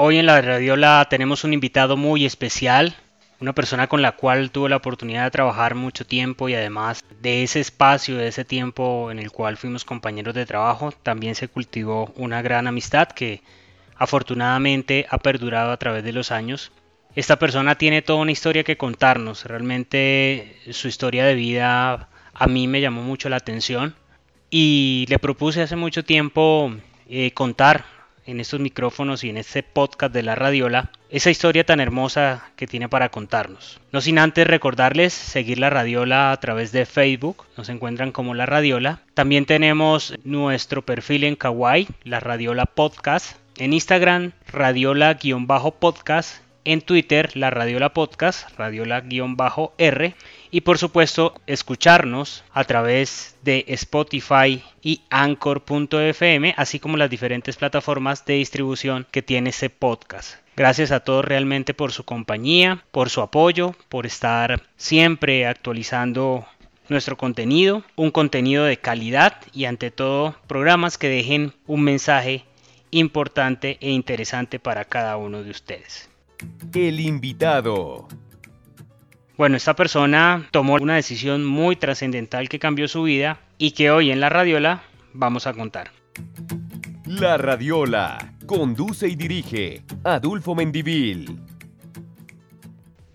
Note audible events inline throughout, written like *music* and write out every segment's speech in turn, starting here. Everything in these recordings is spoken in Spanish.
Hoy en la Radiola tenemos un invitado muy especial, una persona con la cual tuve la oportunidad de trabajar mucho tiempo y además de ese espacio, de ese tiempo en el cual fuimos compañeros de trabajo, también se cultivó una gran amistad que afortunadamente ha perdurado a través de los años. Esta persona tiene toda una historia que contarnos, realmente su historia de vida a mí me llamó mucho la atención y le propuse hace mucho tiempo eh, contar en estos micrófonos y en este podcast de la Radiola esa historia tan hermosa que tiene para contarnos. No sin antes recordarles seguir la Radiola a través de Facebook, nos encuentran como la Radiola. También tenemos nuestro perfil en Kawaii, la Radiola Podcast. En Instagram, Radiola-podcast en Twitter la Radiola Podcast, Radiola-R y por supuesto escucharnos a través de Spotify y Anchor.fm, así como las diferentes plataformas de distribución que tiene ese podcast. Gracias a todos realmente por su compañía, por su apoyo, por estar siempre actualizando nuestro contenido, un contenido de calidad y ante todo programas que dejen un mensaje importante e interesante para cada uno de ustedes. El invitado. Bueno, esta persona tomó una decisión muy trascendental que cambió su vida y que hoy en la Radiola vamos a contar. La Radiola conduce y dirige Adulfo Mendivil.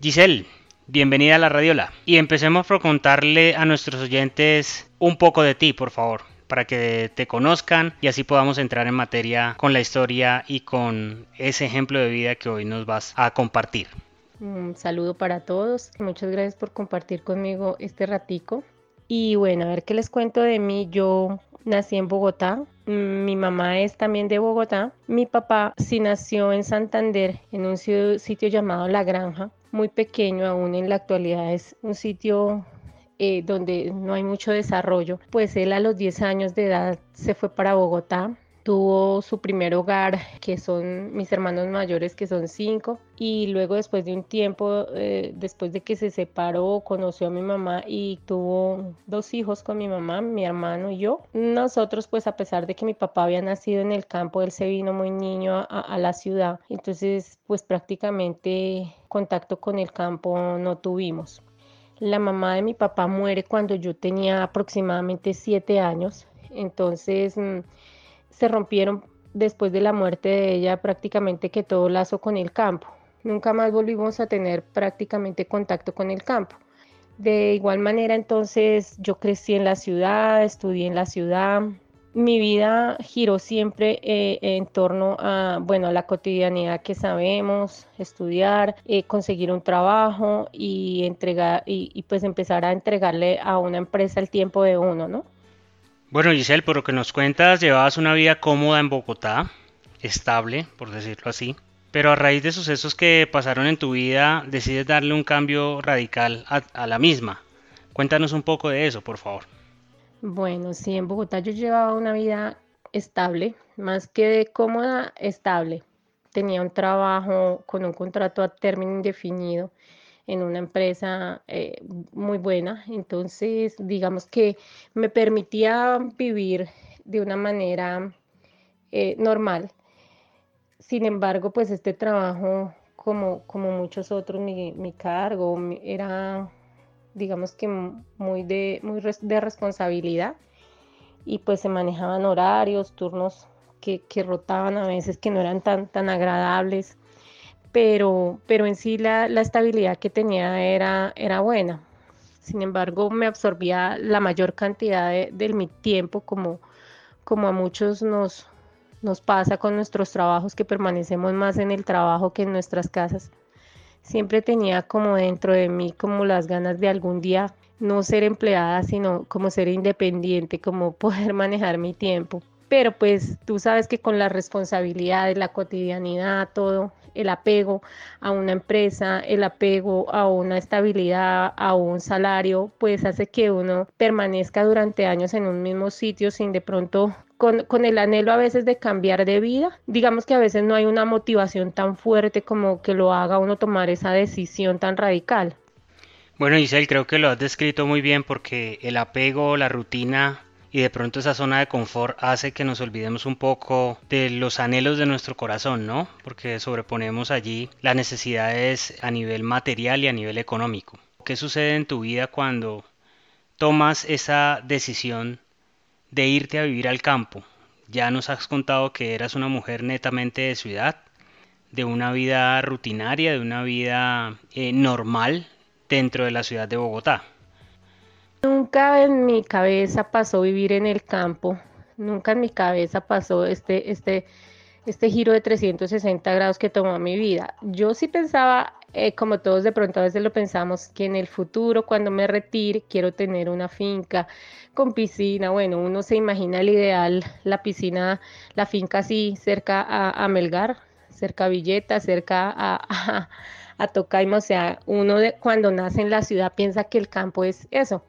Giselle, bienvenida a la Radiola y empecemos por contarle a nuestros oyentes un poco de ti, por favor para que te conozcan y así podamos entrar en materia con la historia y con ese ejemplo de vida que hoy nos vas a compartir. Un saludo para todos. Muchas gracias por compartir conmigo este ratico. Y bueno, a ver qué les cuento de mí. Yo nací en Bogotá. Mi mamá es también de Bogotá. Mi papá sí nació en Santander, en un sitio llamado La Granja, muy pequeño aún en la actualidad. Es un sitio eh, donde no hay mucho desarrollo, pues él a los 10 años de edad se fue para Bogotá. Tuvo su primer hogar, que son mis hermanos mayores, que son cinco, y luego después de un tiempo, eh, después de que se separó, conoció a mi mamá y tuvo dos hijos con mi mamá, mi hermano y yo. Nosotros, pues a pesar de que mi papá había nacido en el campo, él se vino muy niño a, la ciudad, entonces pues prácticamente contacto con el campo no tuvimos. La mamá de mi papá muere cuando yo tenía aproximadamente siete años, entonces mm, se rompieron después de la muerte de ella prácticamente que todo lazo con el campo. Nunca más volvimos a tener prácticamente contacto con el campo. De igual manera, entonces yo crecí en la ciudad, estudié en la ciudad, mi vida giró siempre eh, en torno a, bueno, a la cotidianidad que sabemos, estudiar, eh, conseguir un trabajo y entregar y, pues empezar a entregarle a una empresa el tiempo de uno, ¿no? Bueno, Giselle, por lo que nos cuentas, llevabas una vida cómoda en Bogotá, estable, por decirlo así. Pero a raíz de sucesos que pasaron en tu vida, decides darle un cambio radical a la misma. Cuéntanos un poco de eso, por favor. Bueno, sí, en Bogotá yo llevaba una vida estable, más que de cómoda, estable. Tenía un trabajo con un contrato a término indefinido en una empresa eh, muy buena, entonces digamos que me permitía vivir de una manera eh, normal. Sin embargo, pues este trabajo, como, como muchos otros, mi, mi cargo era digamos que muy de, muy de responsabilidad. Y pues se manejaban horarios, turnos que, rotaban a veces que no eran tan, tan agradables, pero, pero en sí la, estabilidad que tenía era, era buena. Sin embargo, me absorbía la mayor cantidad de, mi tiempo, como, como a muchos nos, nos pasa con nuestros trabajos, que permanecemos más en el trabajo que en nuestras casas siempre tenía como dentro de mí como las ganas de algún día no ser empleada, sino como ser independiente, como poder *laughs* manejar mi tiempo. Pero pues tú sabes que con las responsabilidades, la cotidianidad, todo, el apego a una empresa, el apego a una estabilidad, a un salario, pues hace que uno permanezca durante años en un mismo sitio sin de pronto con, el anhelo a veces de cambiar de vida. Digamos que a veces no hay una motivación tan fuerte como que lo haga uno tomar esa decisión tan radical. Bueno, Giselle, creo que lo has descrito muy bien porque el apego, la rutina y de pronto esa zona de confort hace que nos olvidemos un poco de los anhelos de nuestro corazón, ¿no? Porque sobreponemos allí las necesidades a nivel material y a nivel económico. ¿Qué sucede en tu vida cuando tomas esa decisión de irte a vivir al campo? Ya nos has contado que eras una mujer netamente de ciudad, de una vida rutinaria, de una vida eh, normal dentro de la ciudad de Bogotá. Nunca en mi cabeza pasó vivir en el campo, nunca en mi cabeza pasó este, este, este giro de 360 grados que tomó mi vida. Yo sí pensaba, eh, como todos de pronto a veces lo pensamos, que en el futuro, cuando me retire, quiero tener una finca con piscina. Bueno, uno se imagina el ideal, la piscina, la finca así cerca a, Melgar, cerca a Villeta, cerca a, a, Tocaimo. O sea, uno de, cuando nace en la ciudad piensa que el campo es eso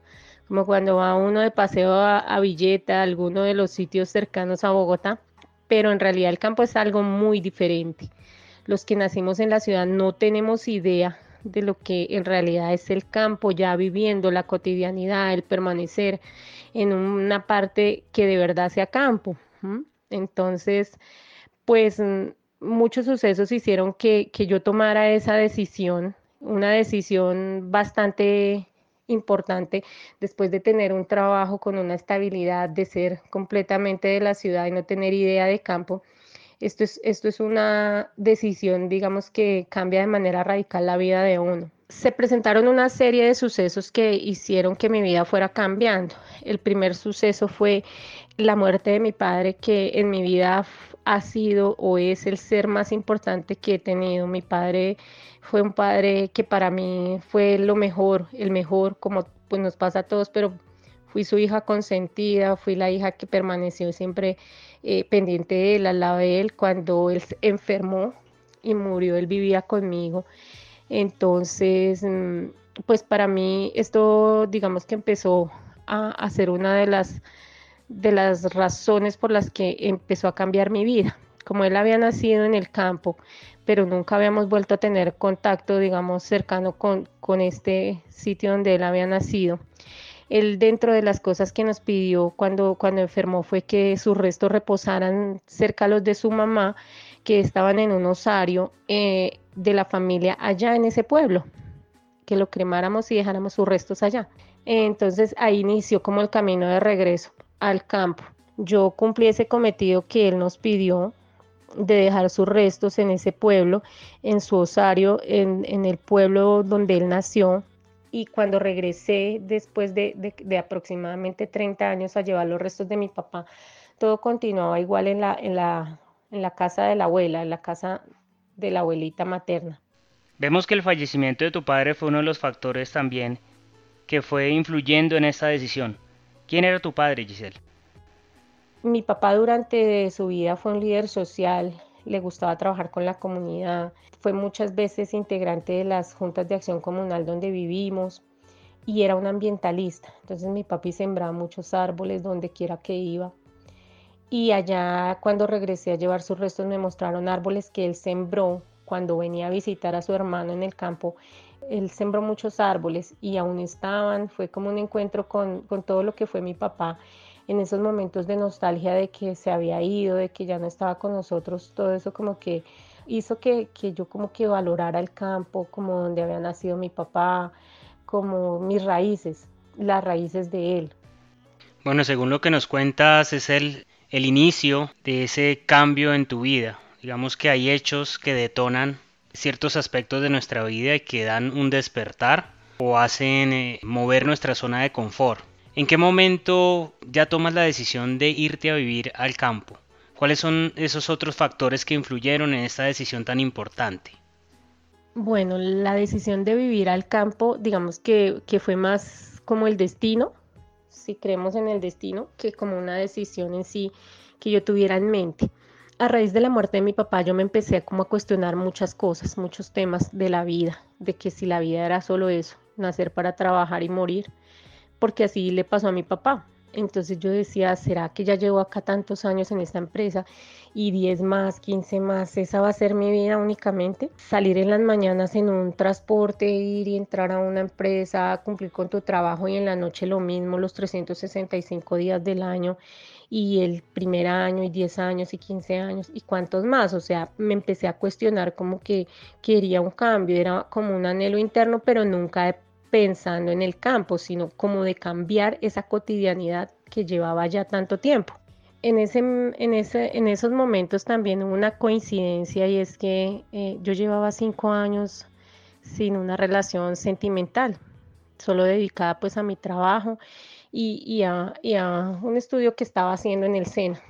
como cuando va uno de paseo a, Villeta, alguno de los sitios cercanos a Bogotá, pero en realidad el campo es algo muy diferente. Los que nacimos en la ciudad no tenemos idea de lo que en realidad es el campo, ya viviendo la cotidianidad, el permanecer en una parte que de verdad sea campo. Entonces, pues mm, muchos sucesos hicieron que, que yo tomara esa decisión, una decisión bastante importante después de tener un trabajo con una estabilidad, de ser completamente de la ciudad y no tener idea de campo. Esto es, esto es una decisión, digamos, que cambia de manera radical la vida de uno. Se presentaron una serie de sucesos que hicieron que mi vida fuera cambiando. El primer suceso fue la muerte de mi padre, que en mi vida ha sido o es el ser más importante que he tenido. Mi padre fue un padre que para mí fue lo mejor, el mejor, como pues nos pasa a todos, pero fui su hija consentida, fui la hija que permaneció siempre eh, pendiente de él, al lado de él. Cuando él enfermó y murió, él vivía conmigo. Entonces, mm, pues para mí esto, digamos que empezó a, a ser una de las, de las razones por las que empezó a cambiar mi vida. Como él había nacido en el campo, pero nunca habíamos vuelto a tener contacto, digamos, cercano con, con este sitio donde él había nacido. Él dentro de las cosas que nos pidió cuando, cuando enfermó fue que sus restos reposaran cerca a los de su mamá, que estaban en un osario eh, de la familia allá en ese pueblo, que lo cremáramos y dejáramos sus restos allá. Entonces ahí inició como el camino de regreso al campo. Yo cumplí ese cometido que él nos pidió, de dejar sus restos en ese pueblo, en su osario, en, el pueblo donde él nació. Y cuando regresé después de, aproximadamente 30 años a llevar los restos de mi papá, todo continuaba igual en la, en la, en la casa de la abuela, en la casa de la abuelita materna. Vemos que el fallecimiento de tu padre fue uno de los factores también que fue influyendo en esta decisión. ¿Quién era tu padre, Giselle? Mi papá durante su vida fue un líder social, le gustaba trabajar con la comunidad, fue muchas veces integrante de las juntas de acción comunal donde vivimos y era un ambientalista. Entonces mi papi sembraba muchos árboles donde quiera que iba. Y allá cuando regresé a llevar sus restos me mostraron árboles que él sembró cuando venía a visitar a su hermano en el campo. Él sembró muchos árboles y aún estaban, fue como un encuentro con, con todo lo que fue mi papá en esos momentos de nostalgia de que se había ido, de que ya no estaba con nosotros, todo eso como que hizo que, yo como que valorara el campo, como donde había nacido mi papá, como mis raíces, las raíces de él. Bueno, según lo que nos cuentas, es el, el inicio de ese cambio en tu vida. Digamos que hay hechos que detonan ciertos aspectos de nuestra vida que dan un despertar o hacen eh, mover nuestra zona de confort. ¿En qué momento ya tomas la decisión de irte a vivir al campo? ¿Cuáles son esos otros factores que influyeron en esta decisión tan importante? Bueno, la decisión de vivir al campo, digamos que, fue más como el destino, si creemos en el destino, que como una decisión en sí que yo tuviera en mente. A raíz de la muerte de mi papá, yo me empecé como a cuestionar muchas cosas, muchos temas de la vida, de que si la vida era solo eso, nacer para trabajar y morir, porque así le pasó a mi papá. Entonces yo decía, ¿será que ya llevo acá tantos años en esta empresa y 10 más, 15 más, esa va a ser mi vida únicamente? Salir en las mañanas en un transporte, ir y entrar a una empresa, cumplir con tu trabajo y en la noche lo mismo, los 365 días del año y el primer año y 10 años y 15 años y cuántos más. O sea, me empecé a cuestionar como que quería un cambio, era como un anhelo interno, pero nunca pensando en el campo, sino como de cambiar esa cotidianidad que llevaba ya tanto tiempo. En, ese, en, ese, en esos momentos también hubo una coincidencia y es que eh, yo llevaba cinco años sin una relación sentimental, solo dedicada pues a mi trabajo y, a, un estudio que estaba haciendo en el SENA.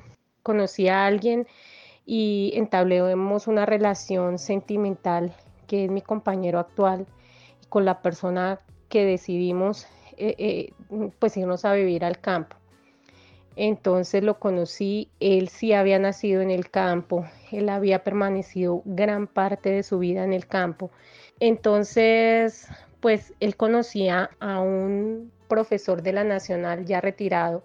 Conocí a alguien y entablemos una relación sentimental que es mi compañero actual con la persona que decidimos eh, eh, pues irnos a vivir al campo. Entonces lo conocí, él sí había nacido en el campo, él había permanecido gran parte de su vida en el campo. Entonces, pues él conocía a un profesor de la Nacional ya retirado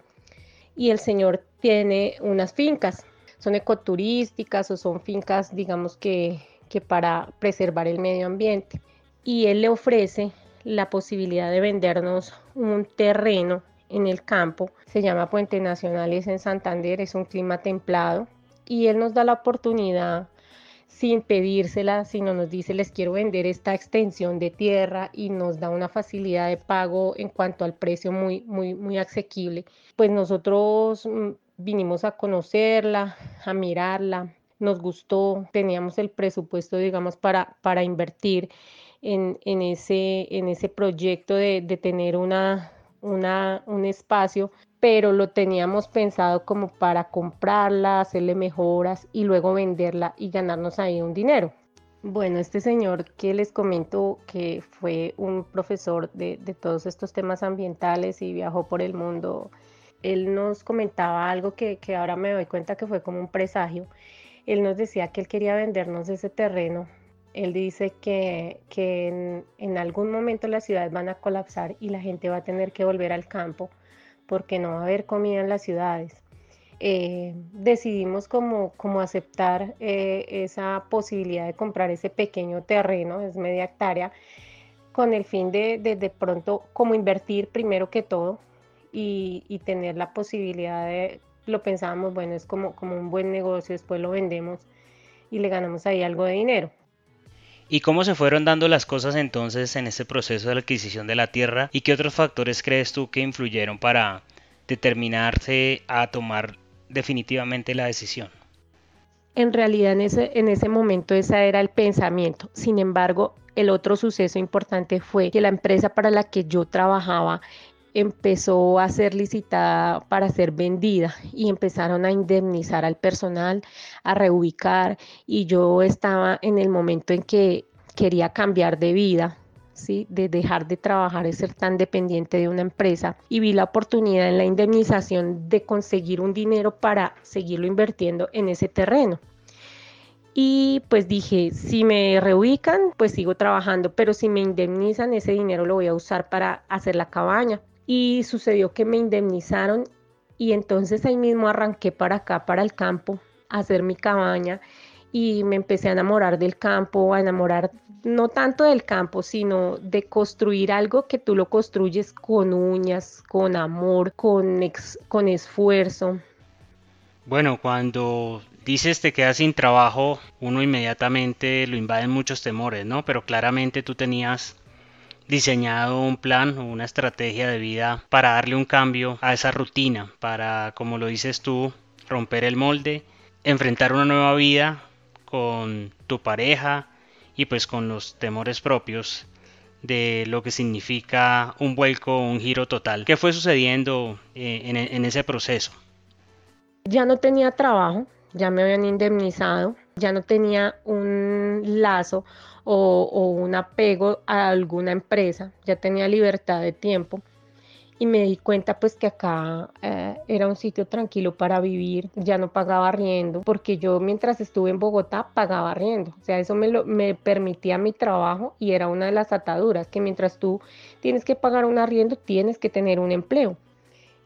y el señor tiene unas fincas, son ecoturísticas o son fincas, digamos que, que para preservar el medio ambiente. Y él le ofrece la posibilidad de vendernos un terreno en el campo. Se llama Puente Nacional, es en Santander, es un clima templado y él nos da la oportunidad sin pedírsela, sino nos dice les quiero vender esta extensión de tierra y nos da una facilidad de pago en cuanto al precio muy, muy, muy asequible. Pues nosotros mm, vinimos a conocerla, a mirarla, nos gustó, teníamos el presupuesto, digamos, para, para invertir en, ese, en ese proyecto de, tener una, una, un espacio, pero lo teníamos pensado como para comprarla, hacerle mejoras y luego venderla y ganarnos ahí un dinero. Bueno, este señor que les comento que fue un profesor de, todos estos temas ambientales y viajó por el mundo, él nos comentaba algo que, que ahora me doy cuenta que fue como un presagio. Él nos decía que él quería vendernos ese terreno él dice que, en, algún momento las ciudades van a colapsar y la gente va a tener que volver al campo porque no va a haber comida en las ciudades. Eh, decidimos como, como aceptar eh, esa posibilidad de comprar ese pequeño terreno, es media hectárea, con el fin de de, pronto como invertir primero que todo y, y, tener la posibilidad de, lo pensábamos, bueno, es como, como un buen negocio, después lo vendemos y le ganamos ahí algo de dinero. ¿Y cómo se fueron dando las cosas entonces en este proceso de la adquisición de la tierra? ¿Y qué otros factores crees tú que influyeron para determinarse a tomar definitivamente la decisión? En realidad en ese, en ese momento ese era el pensamiento. Sin embargo, el otro suceso importante fue que la empresa para la que yo trabajaba empezó a ser licitada para ser vendida y empezaron a indemnizar al personal, a reubicar y yo estaba en el momento en que quería cambiar de vida, ¿sí? de dejar de trabajar y ser tan dependiente de una empresa y vi la oportunidad en la indemnización de conseguir un dinero para seguirlo invirtiendo en ese terreno. Y pues dije, si me reubican, pues sigo trabajando, pero si me indemnizan, ese dinero lo voy a usar para hacer la cabaña y sucedió que me indemnizaron y entonces ahí mismo arranqué para acá, para el campo, a hacer mi cabaña y me empecé a enamorar del campo, a enamorar no tanto del campo, sino de construir algo que tú lo construyes con uñas, con amor, con, con esfuerzo. Bueno, cuando dices te quedas sin trabajo, uno inmediatamente lo invaden muchos temores, ¿no? Pero claramente tú tenías diseñado un plan o una estrategia de vida para darle un cambio a esa rutina, para, como lo dices tú, romper el molde, enfrentar una nueva vida con tu pareja y pues con los temores propios de lo que significa un vuelco, un giro total. ¿Qué fue sucediendo eh, en, en ese proceso? Ya no tenía trabajo, ya me habían indemnizado, ya no tenía un lazo o, un apego a alguna empresa, ya tenía libertad de tiempo y me di cuenta pues que acá eh, era un sitio tranquilo para vivir, ya no pagaba arriendo, porque yo mientras estuve en Bogotá pagaba arriendo, o sea, eso me, lo, me permitía mi trabajo y era una de las ataduras, que mientras tú tienes que pagar un arriendo, tienes que tener un empleo.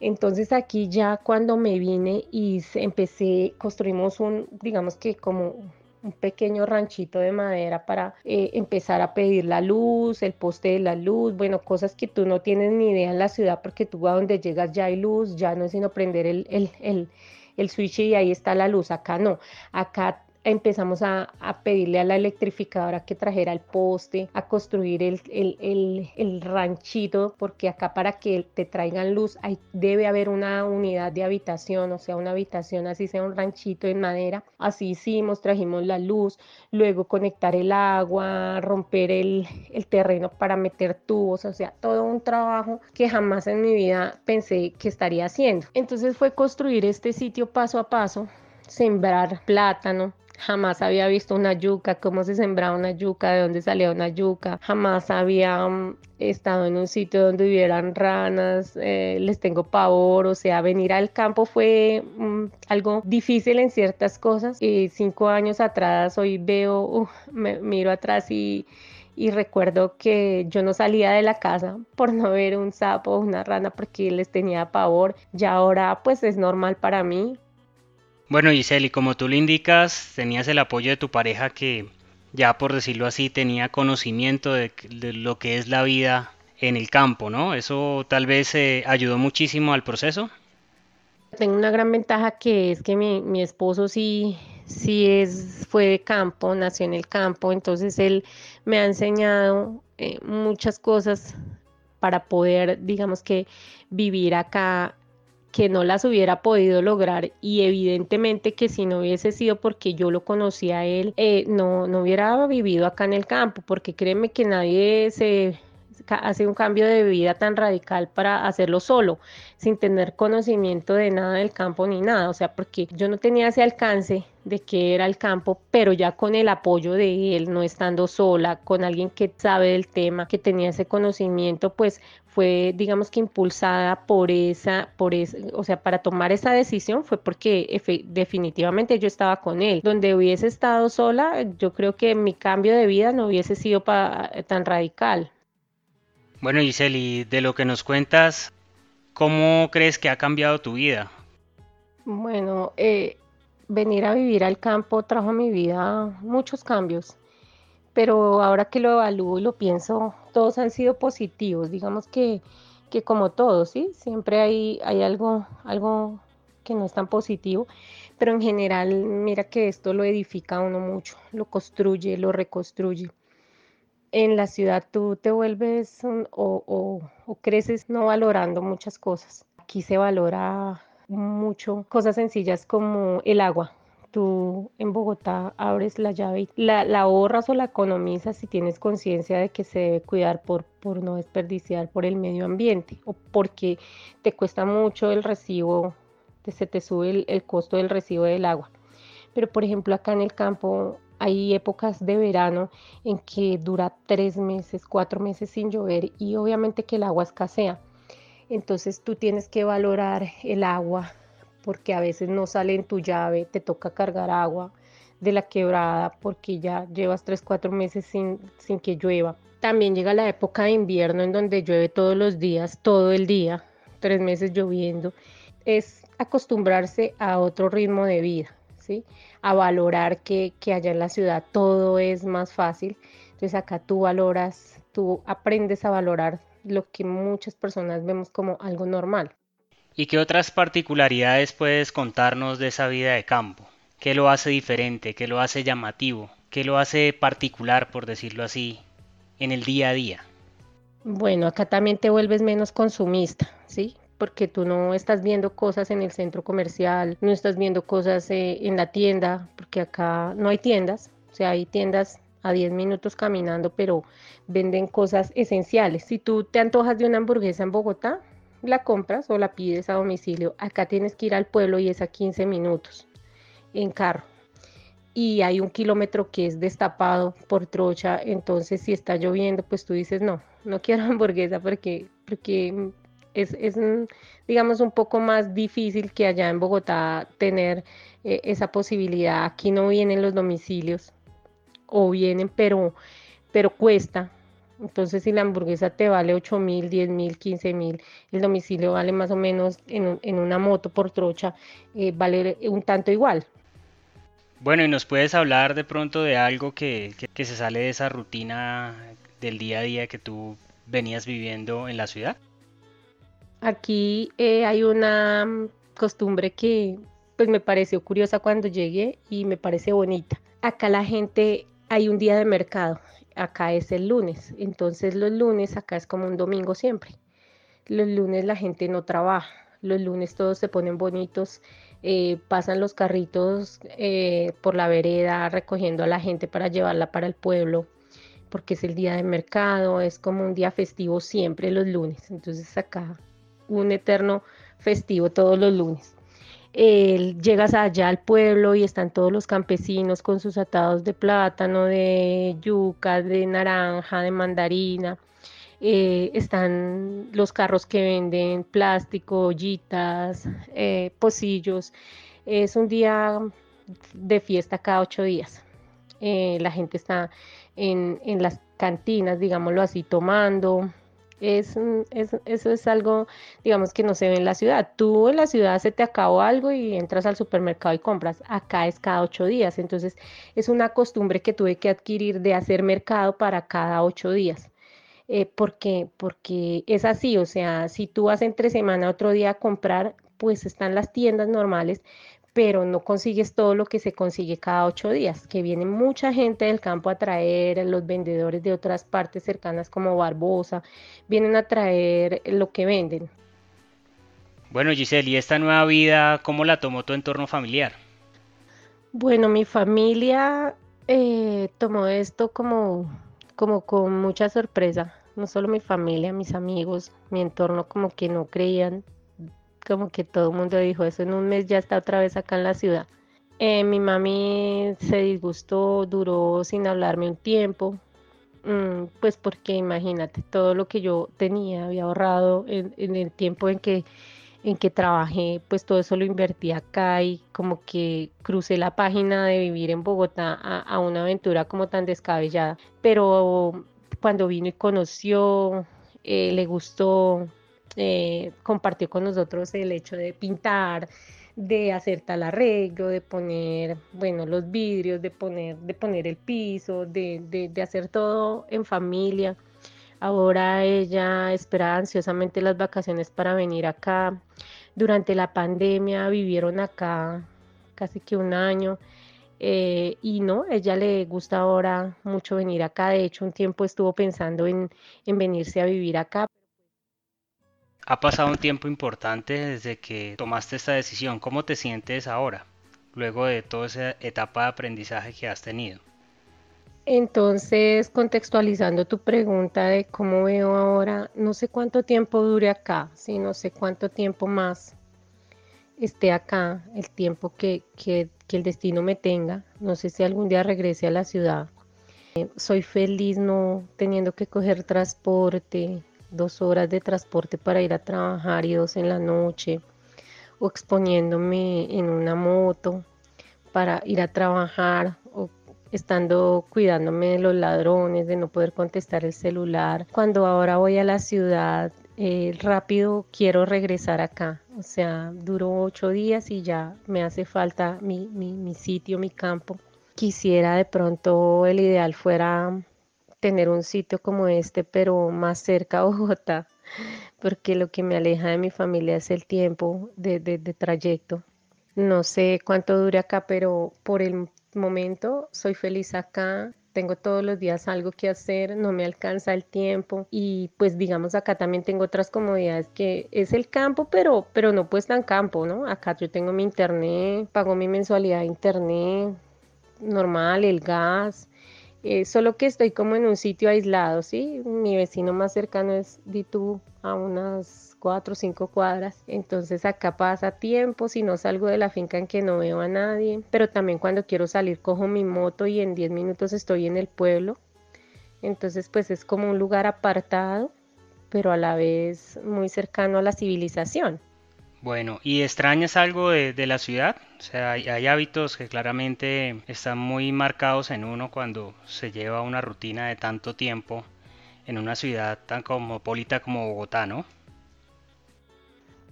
Entonces aquí ya cuando me vine y empecé, construimos un, digamos que como un pequeño ranchito de madera para eh, empezar a pedir la luz, el poste de la luz, bueno, cosas que tú no tienes ni idea en la ciudad porque tú a donde llegas ya hay luz, ya no es sino prender el, el, el, el switch y ahí está la luz, acá no, acá empezamos a, pedirle a la electrificadora que trajera el poste, a construir el, ranchito, porque acá para que te traigan luz debe haber una unidad de habitación, o sea, una habitación, así sea un ranchito en madera. Así hicimos, trajimos la luz, luego conectar el agua, romper el, el terreno para meter tubos, o sea, todo un trabajo que jamás en mi vida pensé que estaría haciendo. Entonces fue construir este sitio paso a paso, sembrar plátano, Jamás había visto una yuca, cómo se sembraba una yuca, de dónde salía una yuca. Jamás había mm, estado en un sitio donde hubieran ranas. Eh, les tengo pavor, o sea, venir al campo fue mm, algo difícil en ciertas cosas. Y cinco años atrás, hoy veo, me miro atrás y y recuerdo que yo no salía de la casa por no ver un sapo o una rana porque les tenía pavor. Ya ahora pues es normal para mí. Bueno, Giselle, y como tú le indicas, tenías el apoyo de tu pareja que ya por decirlo así tenía conocimiento de, lo que es la vida en el campo, ¿no? Eso tal vez eh, ayudó muchísimo al proceso. Tengo una gran ventaja que es que mi, esposo sí, sí es, fue de campo, nació en el campo, entonces él me ha enseñado eh, muchas cosas para poder, digamos que, vivir acá que no las hubiera podido lograr y evidentemente que si no hubiese sido porque yo lo conocía a él, eh, no, no hubiera vivido acá en el campo, porque créeme que nadie se hace un cambio de vida tan radical para hacerlo solo, sin tener conocimiento de nada del campo ni nada, o sea, porque yo no tenía ese alcance de que era el campo, pero ya con el apoyo de él, no estando sola, con alguien que sabe del tema, que tenía ese conocimiento, pues fue, digamos que impulsada por esa, por esa, o sea, para tomar esa decisión fue porque definitivamente yo estaba con él. Donde hubiese estado sola, yo creo que mi cambio de vida no hubiese sido tan radical. Bueno, Giselle, de lo que nos cuentas, ¿cómo crees que ha cambiado tu vida? Bueno, eh, venir a vivir al campo trajo a mi vida muchos cambios pero ahora que lo evalúo y lo pienso, todos han sido positivos, digamos que, que como todos, ¿sí? Siempre hay, hay algo, algo que no es tan positivo, pero en general, mira que esto lo edifica uno mucho, lo construye, lo reconstruye. En la ciudad tú te vuelves o, o creces no valorando muchas cosas. Aquí se valora mucho cosas sencillas como el agua, tú en Bogotá abres la llave y la, ahorras o la economizas si tienes conciencia de que se debe cuidar por, no desperdiciar por el medio ambiente o porque te cuesta mucho el recibo, se te sube el costo del recibo del agua. Pero por ejemplo acá en el campo hay épocas de verano en que dura tres meses, cuatro meses sin llover y obviamente que el agua escasea. Entonces tú tienes que valorar el agua, porque a veces no sale en tu llave, te toca cargar agua de la quebrada porque ya llevas 3, 4 meses sin, sin que llueva. También llega la época de invierno en donde llueve todos los días, todo el día, tres meses lloviendo. Es acostumbrarse a otro ritmo de vida, ¿sí? A valorar que, que allá en la ciudad todo es más fácil. Entonces acá tú valoras, tú aprendes a valorar lo que muchas personas vemos como algo normal. ¿Y qué otras particularidades puedes contarnos de esa vida de campo? ¿Qué lo hace diferente? ¿Qué lo hace llamativo? ¿Qué lo hace particular, por decirlo así, en el día a día? Bueno, acá también te vuelves menos consumista, ¿sí? Porque tú no estás viendo cosas en el centro comercial, no estás viendo cosas eh, en la tienda, porque acá no hay tiendas, o sea, hay tiendas a 10 minutos caminando, pero venden cosas esenciales. Si tú te antojas de una hamburguesa en Bogotá, la compras o la pides a domicilio. Acá tienes que ir al pueblo y es a 15 minutos en carro. Y hay un kilómetro que es destapado por trocha, entonces si está lloviendo, pues tú dices, no, no quiero *laughs* hamburguesa porque, porque es, es digamos, un poco más difícil que allá en Bogotá tener eh, esa posibilidad. Aquí no vienen los domicilios, o vienen, pero, pero cuesta, Entonces, si la hamburguesa te vale 8 mil, 10 mil, 15 mil, el domicilio vale más o menos en, en una moto por trocha, eh, vale un tanto igual. Bueno, y nos puedes hablar de pronto de algo que, que, se sale de esa rutina del día a día que tú venías viviendo en la ciudad. Aquí eh, hay una costumbre que pues me pareció curiosa cuando llegué y me parece bonita. Acá la gente hay un día de mercado acá es el lunes. Entonces los lunes acá es como un domingo siempre. Los lunes la gente no trabaja. Los lunes todos se ponen bonitos. Eh, pasan los carritos eh, por la vereda recogiendo a la gente para llevarla para el pueblo porque es el día de mercado, es como un día festivo siempre los lunes. Entonces acá un eterno festivo todos los lunes llegas allá al pueblo y están todos los campesinos con sus atados de plátano, de yuca, de naranja, de mandarina. Eh, están los carros que venden plástico, ollitas, eh, pocillos. Es un día de fiesta cada ocho días. Eh, la gente está en, en las cantinas, digámoslo así, tomando, es, eso es algo, digamos, que no se ve en la ciudad. Tú en la ciudad se te acabó algo y entras al supermercado y compras. Acá es cada ocho días. Entonces, es una costumbre que tuve que adquirir de hacer mercado para cada ocho días. Eh, porque, porque es así, o sea, si tú vas entre semana otro día a comprar, pues están las tiendas normales, pero no consigues todo lo que se consigue cada ocho días, que viene mucha gente del campo a traer, los vendedores de otras partes cercanas como Barbosa, vienen a traer lo que venden. Bueno, Giselle, ¿y esta nueva vida cómo la tomó tu entorno familiar? Bueno, mi familia eh, tomó esto como, como con mucha sorpresa, no solo mi familia, mis amigos, mi entorno como que no creían como que todo el mundo dijo eso en un mes ya está otra vez acá en la ciudad. Eh, mi mami se disgustó, duró sin hablarme un tiempo, mm, pues porque imagínate, todo lo que yo tenía, había ahorrado en, el tiempo en que, en que trabajé, pues todo eso lo invertí acá y como que crucé la página de vivir en Bogotá a una aventura como tan descabellada. Pero cuando vino y conoció, eh, le gustó, eh, compartió con nosotros el hecho de pintar, de hacer tal arreglo, de poner, bueno, los vidrios, de poner, de poner el piso, de, de, hacer todo en familia. Ahora ella espera ansiosamente las vacaciones para venir acá. Durante la pandemia vivieron acá casi que un año. Eh, y no, ella le gusta ahora mucho venir acá. De hecho, un tiempo estuvo pensando en, en venirse a vivir acá. Ha pasado un tiempo importante desde que tomaste esta decisión. ¿Cómo te sientes ahora, luego de toda esa etapa de aprendizaje que has tenido? Entonces, contextualizando tu pregunta de cómo veo ahora, no sé cuánto tiempo dure acá, sí, no sé cuánto tiempo más esté acá, el tiempo que, que, que el destino me tenga. No sé si algún día regrese a la ciudad. soy feliz no teniendo que coger transporte, dos horas de transporte para ir a trabajar y dos en la noche, o exponiéndome en una moto para ir a trabajar, o estando cuidándome de los ladrones, de no poder contestar el celular. Cuando ahora voy a la ciudad, eh, rápido quiero regresar acá. O sea, duró ocho días y ya me hace falta mi, mi sitio, mi campo. Quisiera de pronto, el ideal fuera tener un sitio como este, pero más cerca a *laughs* Bogotá, porque lo que me aleja de mi familia es el tiempo de, trayecto. No sé cuánto dure acá, pero por el momento soy feliz acá, tengo todos los días algo que hacer, no me alcanza el tiempo y pues digamos acá también tengo otras comodidades que es el campo, pero, pero no pues tan campo, ¿no? Acá yo tengo mi internet, pago mi mensualidad de internet normal, el gas, eh, solo que estoy como en un sitio aislado, ¿sí? Mi vecino más cercano es Ditú, a unas cuatro o cinco cuadras. Entonces acá pasa tiempo, si no salgo de la finca en que no veo a nadie. Pero también cuando quiero salir cojo mi moto y en 10 minutos estoy en el pueblo. Entonces pues es como un lugar apartado, pero a la vez muy cercano a la civilización. Bueno, ¿y extrañas algo de, la ciudad? O sea, hay, hábitos que claramente están muy marcados en uno cuando se lleva una rutina de tanto tiempo en una ciudad tan cosmopolita como Bogotá, ¿no?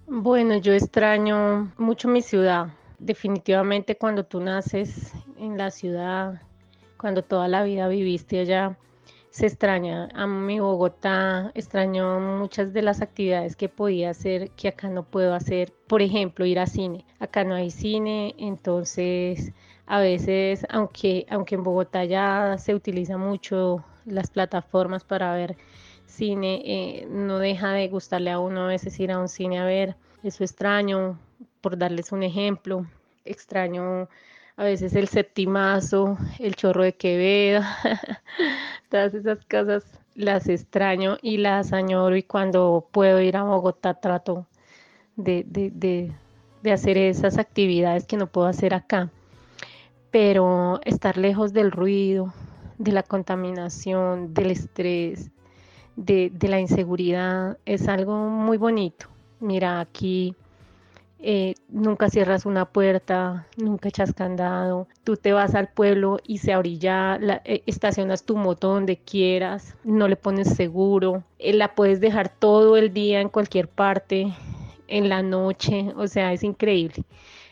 Bueno, yo extraño mucho mi ciudad. Definitivamente cuando tú naces en la ciudad, cuando toda la vida viviste allá, se extraña. A mi Bogotá extraño muchas de las actividades que podía hacer que acá no puedo hacer. Por ejemplo, ir a cine. Acá no hay cine, entonces a veces, aunque, aunque en Bogotá ya se utiliza mucho las plataformas para ver cine, eh, no deja de gustarle a uno a veces ir a un cine a ver. Eso extraño, por darles un ejemplo. Extraño a veces el septimazo, el chorro de Quevedo, *laughs* todas esas cosas las extraño y las añoro y cuando puedo ir a Bogotá trato de, de, hacer esas actividades que no puedo hacer acá. Pero estar lejos del ruido, de la contaminación, del estrés, de, de la inseguridad, es algo muy bonito. Mira, aquí eh, nunca cierras una puerta, nunca echas candado, tú te vas al pueblo y se orilla, eh, estacionas tu moto donde quieras, no le pones seguro, eh, la puedes dejar todo el día en cualquier parte, en la noche, o sea, es increíble.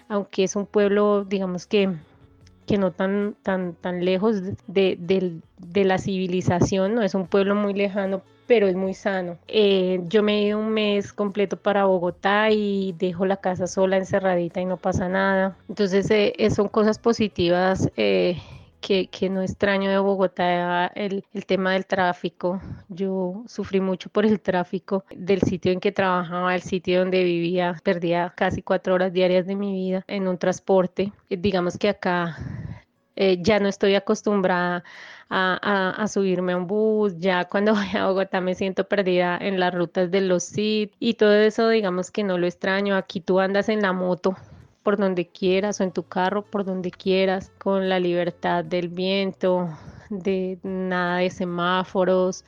Aunque es un pueblo, digamos que que no tan, tan, tan lejos de, de, la civilización, no es un pueblo muy lejano, pero es muy sano. Eh, yo me he ido un mes completo para Bogotá y dejo la casa sola, encerradita y no pasa nada. Entonces eh, son cosas positivas. Eh, que, no extraño de Bogotá el, el, tema del tráfico. Yo sufrí mucho por el tráfico del sitio en que trabajaba, el sitio donde vivía. Perdía casi cuatro horas diarias de mi vida en un transporte. digamos que acá ya no estoy acostumbrada a, subirme a un bus, ya cuando *laughs* voy a Bogotá me siento perdida en las rutas de los CID y todo eso digamos que no lo extraño, aquí tú andas en la moto por donde quieras o en tu carro por donde quieras, con la libertad del viento, de nada de semáforos,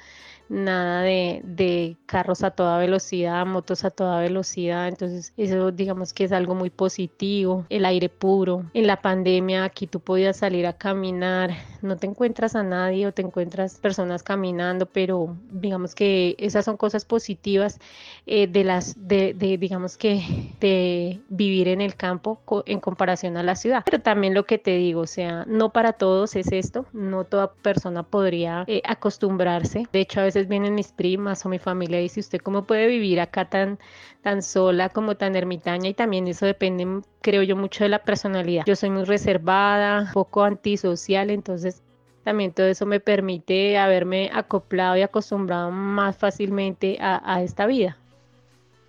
nada de, carros a toda velocidad, motos a toda velocidad, entonces eso digamos que es algo muy positivo, el aire puro, en la pandemia aquí tú podías salir a caminar, no te encuentras a nadie o te encuentras personas caminando, pero digamos que esas son cosas positivas eh, de las, de, de, digamos que de vivir en el campo en comparación a la ciudad, pero también lo que te digo, o sea, no para todos es esto, no toda persona podría eh, acostumbrarse, de hecho a veces vienen mis primas o mi familia y dice, ¿usted cómo puede vivir acá tan, tan sola, como tan ermitaña? Y también eso depende, creo yo, mucho de la personalidad. Yo soy muy reservada, poco antisocial, entonces también todo eso me permite haberme acoplado y acostumbrado más fácilmente a, a esta vida.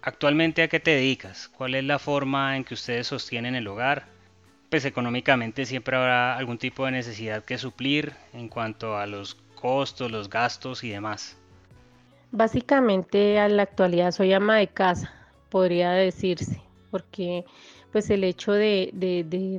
Actualmente, ¿a qué te dedicas? ¿Cuál es la forma en que ustedes sostienen el hogar? Pues económicamente siempre habrá algún tipo de necesidad que suplir en cuanto a los costos, los gastos y demás? Básicamente a la actualidad soy ama de casa, podría decirse, porque pues el hecho de,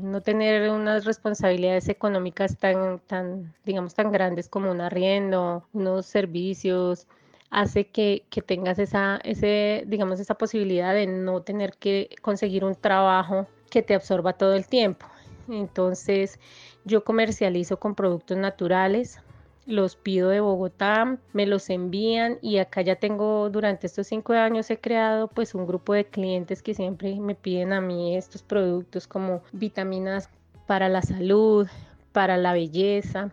no tener unas responsabilidades económicas tan, tan, digamos, tan grandes como un arriendo, unos servicios, hace que, que, tengas esa, ese, digamos, esa posibilidad de no tener que conseguir un trabajo que te absorba todo el tiempo. Entonces, yo comercializo con productos naturales, los pido de Bogotá, me los envían y acá ya tengo durante estos cinco años he creado pues un grupo de clientes que siempre me piden a mí estos productos como vitaminas para la salud, para la belleza.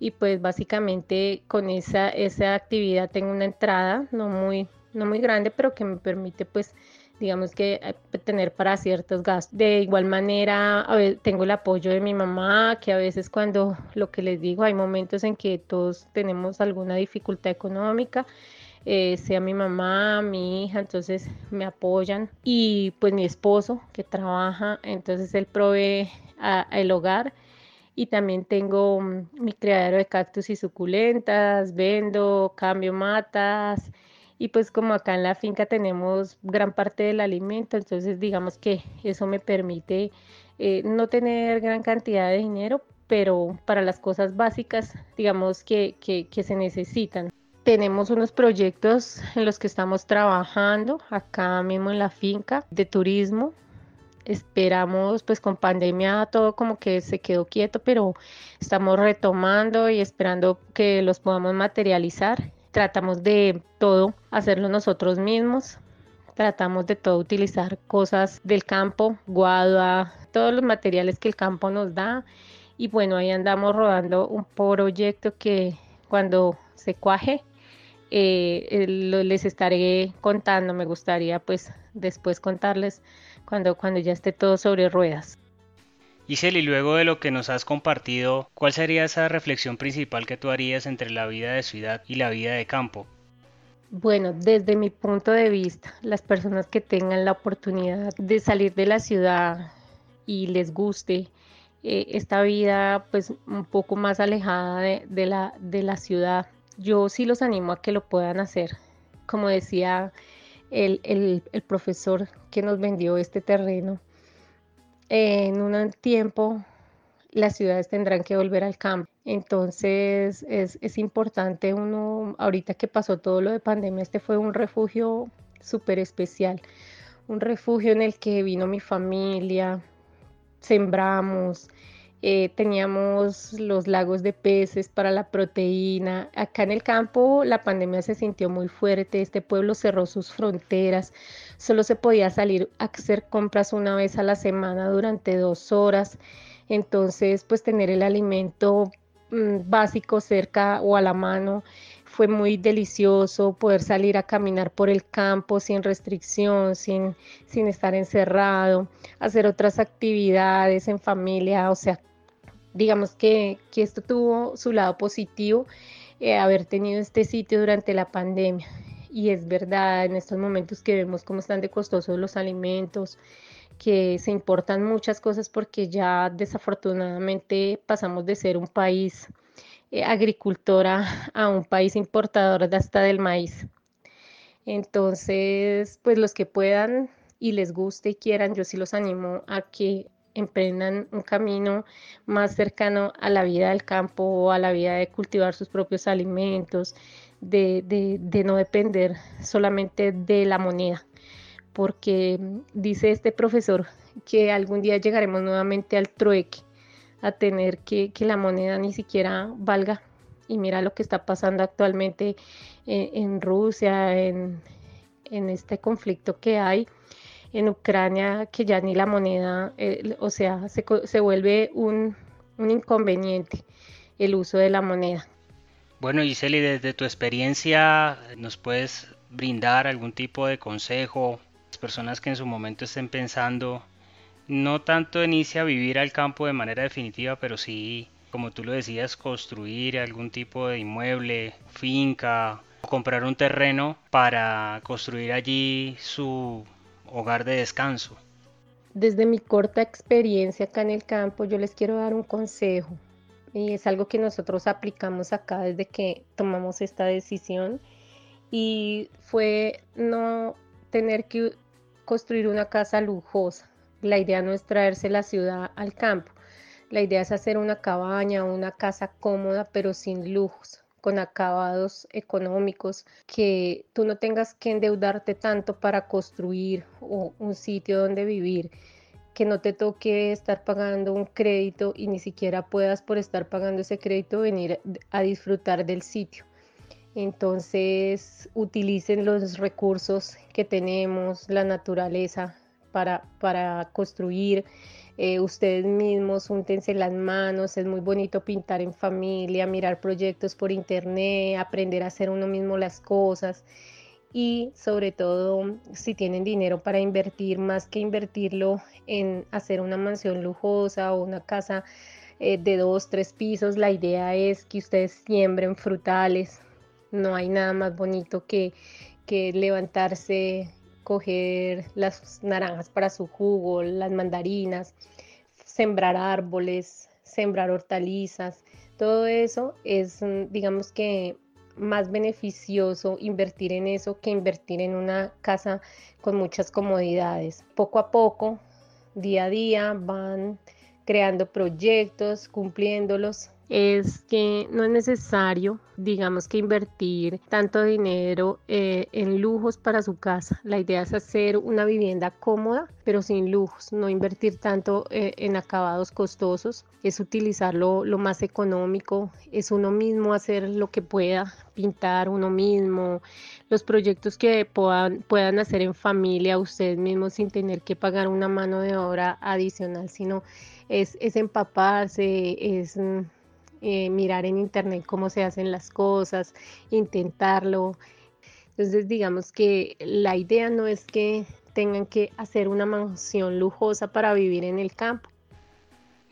Y pues básicamente con esa, esa actividad tengo una entrada no muy, no muy grande pero que me permite pues digamos que eh, tener para ciertos gastos. De igual manera, tengo el apoyo de mi mamá, que a veces cuando lo que les digo, hay momentos en que todos tenemos alguna dificultad económica, eh, sea mi mamá, mi hija, entonces me apoyan. Y pues mi esposo que trabaja, entonces él provee el hogar. Y también tengo mm, mi criadero de cactus y suculentas, vendo, cambio matas, y pues como acá en la finca tenemos gran parte del alimento, entonces digamos que eso me permite eh, no tener gran cantidad de dinero, pero para las cosas básicas, digamos que, que, que se necesitan. Tenemos unos proyectos en los que estamos trabajando acá mismo en la finca de turismo. Esperamos, pues con pandemia todo como que se quedó quieto, pero estamos retomando y esperando que los podamos materializar tratamos de todo hacerlo nosotros mismos. Tratamos de todo utilizar cosas del campo, guadua, todos los materiales que el campo nos da. Y bueno, ahí andamos rodando un proyecto que cuando se cuaje, eh, les estaré contando. Me gustaría pues después contarles cuando, cuando ya esté todo sobre ruedas. Isel, y luego de lo que nos has compartido, ¿cuál sería esa reflexión principal que tú harías entre la vida de ciudad y la vida de campo? Bueno, desde mi punto de vista, las personas que tengan la oportunidad de salir de la ciudad y les guste eh, esta vida pues un poco más alejada de, la, de la ciudad, yo sí los animo a que lo puedan hacer. Como decía el profesor que nos vendió este terreno, en un tiempo las ciudades tendrán que volver al campo. Entonces es, importante uno, ahorita que pasó todo lo de pandemia, este fue un refugio súper especial, un refugio en el que vino mi familia, sembramos, eh, teníamos los lagos de peces para la proteína. Acá en el campo la pandemia se sintió muy fuerte, este pueblo cerró sus fronteras, solo se podía salir a hacer compras una vez a la semana durante dos horas, entonces pues tener el alimento mm, básico cerca o a la mano fue muy delicioso poder salir a caminar por el campo sin restricción, sin, sin estar encerrado, hacer otras actividades en familia, o sea, digamos que, esto tuvo su lado positivo, eh, haber tenido este sitio durante la pandemia. Y es verdad, en estos momentos que vemos cómo están de costosos los alimentos, que se importan muchas cosas porque ya desafortunadamente pasamos de ser un país eh, agricultora a un país importador de hasta del maíz. Entonces, pues los que puedan y les guste y quieran, yo sí los animo a que emprendan un camino más cercano a la vida del campo o a la vida de cultivar sus propios alimentos, de, no depender solamente de la moneda. Porque dice este profesor que algún día llegaremos nuevamente al trueque, a tener que, que la moneda ni siquiera valga. Y mira lo que está pasando actualmente en, Rusia, en, en este conflicto que hay en Ucrania que ya ni la moneda, eh, o sea, se, se vuelve un, un, inconveniente el uso de la moneda. Bueno, Giseli, desde tu experiencia, ¿nos puedes brindar algún tipo de consejo a las personas que en su momento estén pensando, no tanto irse a vivir al campo de manera definitiva, pero sí, como tú lo decías, construir algún tipo de inmueble, finca, comprar un terreno para construir allí su hogar de descanso. Desde mi corta experiencia acá en el campo, yo les quiero dar un consejo y es algo que nosotros aplicamos acá desde que tomamos esta decisión y fue no tener que construir una casa lujosa. La idea no es traerse la ciudad al campo. La idea es hacer una cabaña, una casa cómoda, pero sin lujos con acabados económicos, que tú no tengas que endeudarte tanto para construir un sitio donde vivir, que no te toque estar pagando un crédito y ni siquiera puedas por estar pagando ese crédito venir a disfrutar del sitio. Entonces utilicen los recursos que tenemos, la naturaleza para, para construir, eh, ustedes mismos, úntense las manos, es muy bonito pintar en familia, mirar proyectos por internet, aprender a hacer uno mismo las cosas. Y sobre todo si tienen dinero para invertir, más que invertirlo en hacer una mansión lujosa o una casa eh, de dos, tres pisos, la idea es que ustedes siembren frutales, no hay nada más bonito que, que levantarse coger las naranjas para su jugo, las mandarinas, sembrar árboles, sembrar hortalizas, todo eso es, mm, digamos que, más beneficioso invertir en eso que invertir en una casa con muchas comodidades. Poco a poco, día a día, van creando proyectos, cumpliéndolos es que no es necesario, digamos que invertir tanto dinero eh, en lujos para su casa. La idea es hacer una vivienda cómoda, pero sin lujos, no invertir tanto eh, en acabados costosos, es utilizar lo, más económico, es uno mismo hacer lo que pueda, pintar uno mismo, los proyectos que puedan, puedan hacer en familia ustedes mismos sin tener que pagar una mano de obra adicional, sino es, es empaparse, es mm, eh, mirar en internet cómo se hacen las cosas, intentarlo. Entonces digamos que la idea no es que tengan que hacer una mansión lujosa para vivir en el campo.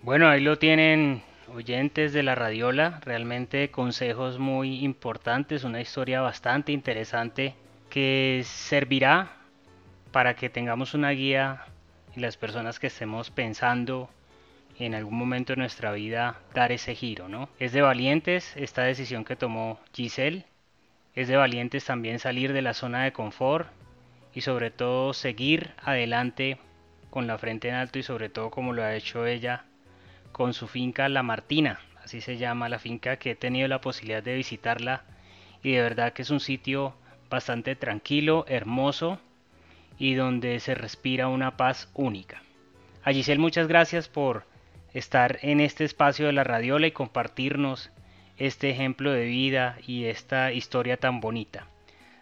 Bueno, ahí lo tienen oyentes de la radiola, realmente consejos muy importantes, una historia bastante interesante que servirá para que tengamos una guía y las personas que estemos pensando en algún momento de nuestra vida dar ese giro, ¿no? Es de valientes esta decisión que tomó Giselle, es de valientes también salir de la zona de confort y sobre todo seguir adelante con la frente en alto y sobre todo como lo ha hecho ella con su finca La Martina, así se llama la finca que he tenido la posibilidad de visitarla y de verdad que es un sitio bastante tranquilo, hermoso y donde se respira una paz única. A Giselle muchas gracias por estar en este espacio de la radiola y compartirnos este ejemplo de vida y esta historia tan bonita.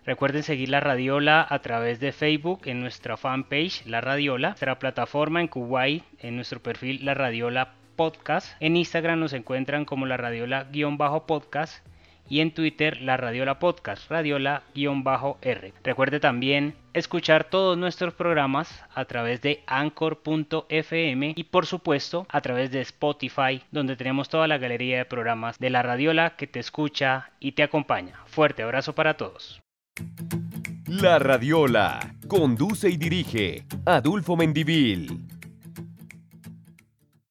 Recuerden seguir la Radiola a través de Facebook en nuestra fanpage La Radiola, nuestra plataforma en Kuwait en nuestro perfil La Radiola Podcast. En Instagram nos encuentran como La Radiola-podcast y en Twitter la Radiola Podcast, Radiola-R. Recuerde también escuchar todos nuestros programas a través de anchor.fm y por supuesto a través de Spotify, donde tenemos toda la galería de programas de la Radiola que te escucha y te acompaña. Fuerte abrazo para todos. La Radiola conduce y dirige Adulfo Mendivil.